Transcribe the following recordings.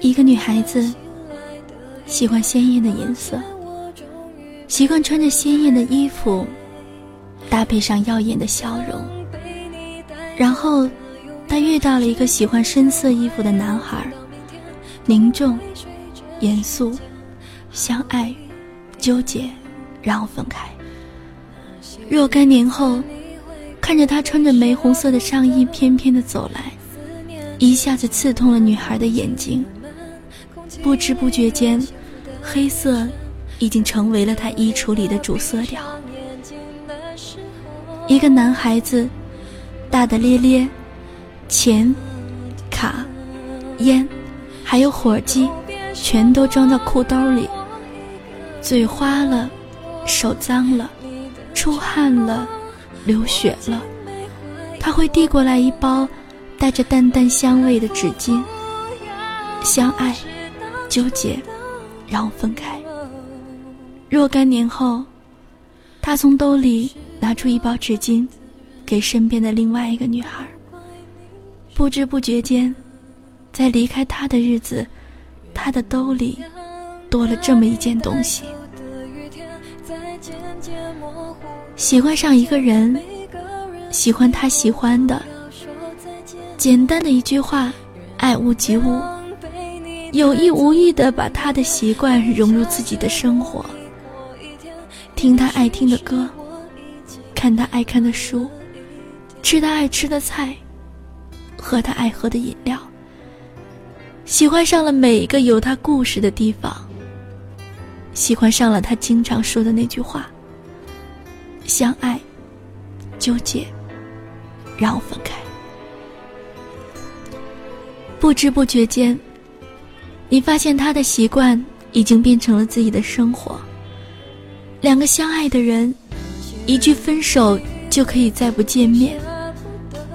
一个女孩子喜欢鲜艳的颜色，习惯穿着鲜艳的衣服，搭配上耀眼的笑容。然后，她遇到了一个喜欢深色衣服的男孩，凝重、严肃、相爱、纠结，然后分开。若干年后，看着他穿着玫红色的上衣翩翩的走来，一下子刺痛了女孩的眼睛。不知不觉间，黑色已经成为了他衣橱里的主色调。一个男孩子，大大咧咧，钱、卡、烟，还有火机，全都装到裤兜里。嘴花了，手脏了。出汗了，流血了，他会递过来一包带着淡淡香味的纸巾。相爱，纠结，然后分开。若干年后，他从兜里拿出一包纸巾，给身边的另外一个女孩。不知不觉间，在离开他的日子，他的兜里多了这么一件东西。喜欢上一个人，喜欢他喜欢的，简单的一句话，爱屋及乌，有意无意的把他的习惯融入自己的生活，听他爱听的歌，看他爱看的书，吃他爱吃的菜，喝他爱喝的饮料，喜欢上了每一个有他故事的地方，喜欢上了他经常说的那句话。相爱，纠结，然后分开。不知不觉间，你发现他的习惯已经变成了自己的生活。两个相爱的人，一句分手就可以再不见面。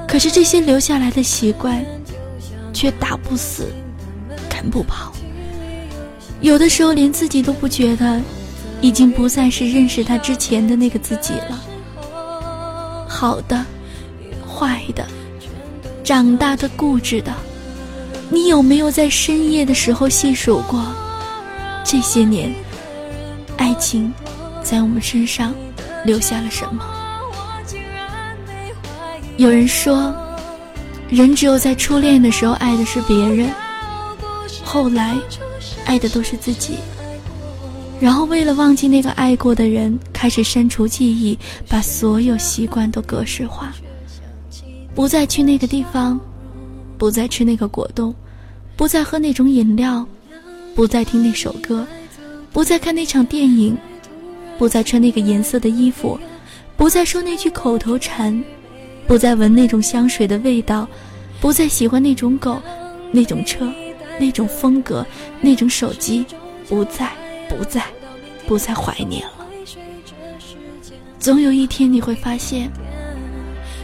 可是这些留下来的习惯，却打不死，赶不跑。有的时候连自己都不觉得。已经不再是认识他之前的那个自己了。好的，坏的，长大的、固执的，你有没有在深夜的时候细数过？这些年，爱情在我们身上留下了什么？有人说，人只有在初恋的时候爱的是别人，后来爱的都是自己。然后，为了忘记那个爱过的人，开始删除记忆，把所有习惯都格式化，不再去那个地方，不再吃那个果冻，不再喝那种饮料，不再听那首歌，不再看那场电影，不再穿那个颜色的衣服，不再说那句口头禅，不再闻那种香水的味道，不再喜欢那种狗，那种车，那种风格，那种手机，不再。不再，不再怀念了。总有一天你会发现，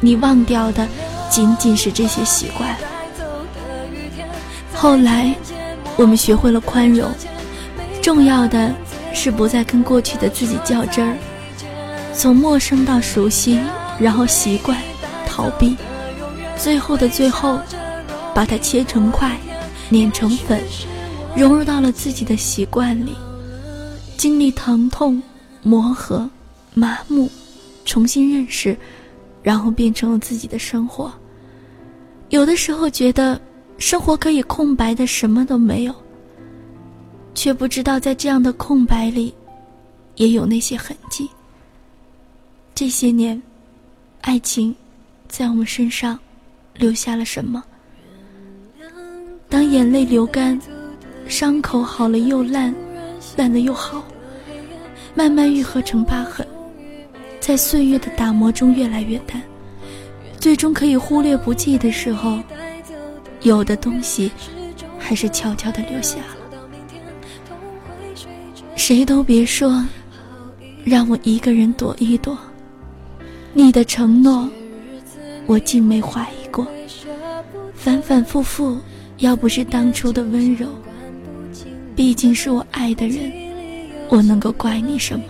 你忘掉的仅仅是这些习惯。后来，我们学会了宽容，重要的是不再跟过去的自己较真儿。从陌生到熟悉，然后习惯，逃避，最后的最后，把它切成块，碾成粉，融入到了自己的习惯里。经历疼痛、磨合、麻木，重新认识，然后变成了自己的生活。有的时候觉得生活可以空白的什么都没有，却不知道在这样的空白里，也有那些痕迹。这些年，爱情在我们身上留下了什么？当眼泪流干，伤口好了又烂。烂的又好，慢慢愈合成疤痕，在岁月的打磨中越来越淡，最终可以忽略不计的时候，有的东西还是悄悄的留下了。谁都别说，让我一个人躲一躲。你的承诺，我竟没怀疑过。反反复复，要不是当初的温柔。毕竟是我爱的人，我能够怪你什么？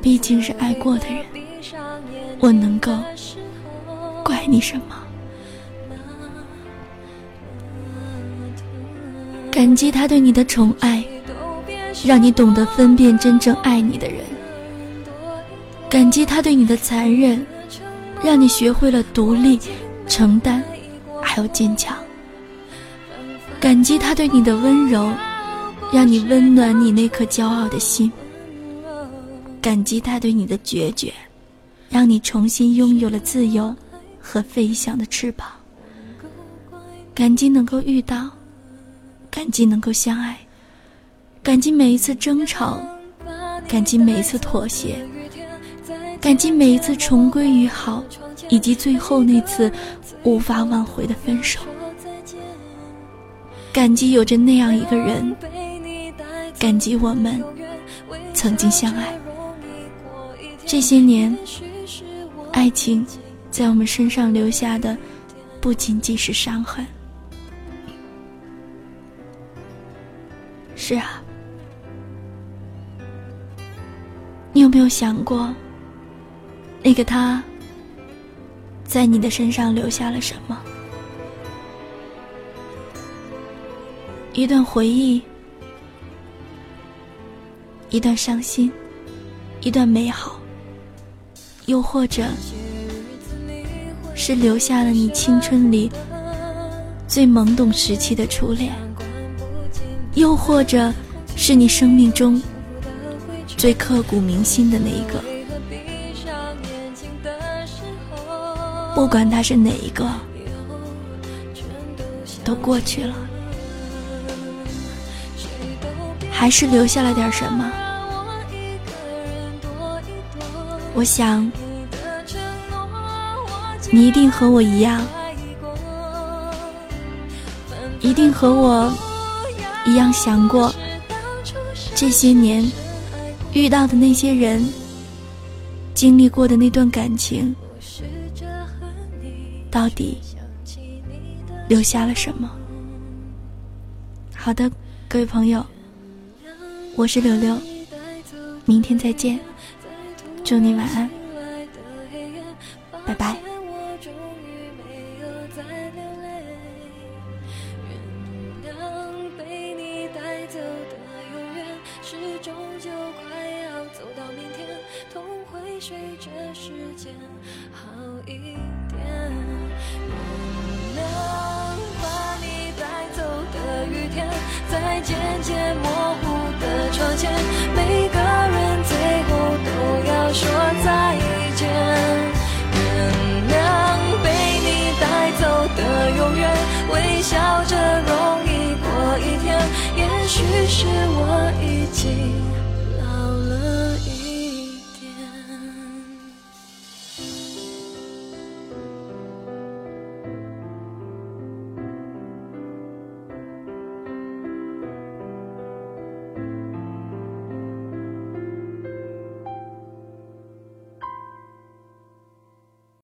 毕竟是爱过的人，我能够怪你什么？感激他对你的宠爱，让你懂得分辨真正爱你的人；感激他对你的残忍，让你学会了独立、承担，还有坚强；感激他对你的温柔，让你温暖你那颗骄傲的心；感激他对你的决绝，让你重新拥有了自由和飞翔的翅膀；感激能够遇到。感激能够相爱，感激每一次争吵，感激每一次妥协，感激每一次重归于好，以及最后那次无法挽回的分手。感激有着那样一个人，感激我们曾经相爱。这些年，爱情在我们身上留下的不仅仅是伤痕。是啊，你有没有想过，那个他，在你的身上留下了什么？一段回忆，一段伤心，一段美好，又或者是留下了你青春里最懵懂时期的初恋。又或者，是你生命中最刻骨铭心的那一个。不管他是哪一个，都过去了，还是留下了点什么。我想，你一定和我一样，一定和我。一样想过，这些年遇到的那些人，经历过的那段感情，到底留下了什么？好的，各位朋友，我是柳柳，明天再见，祝你晚安，拜拜。随着时间好一点，原谅把你带走的雨天，在渐渐模糊的窗前，每个人最后都要说再。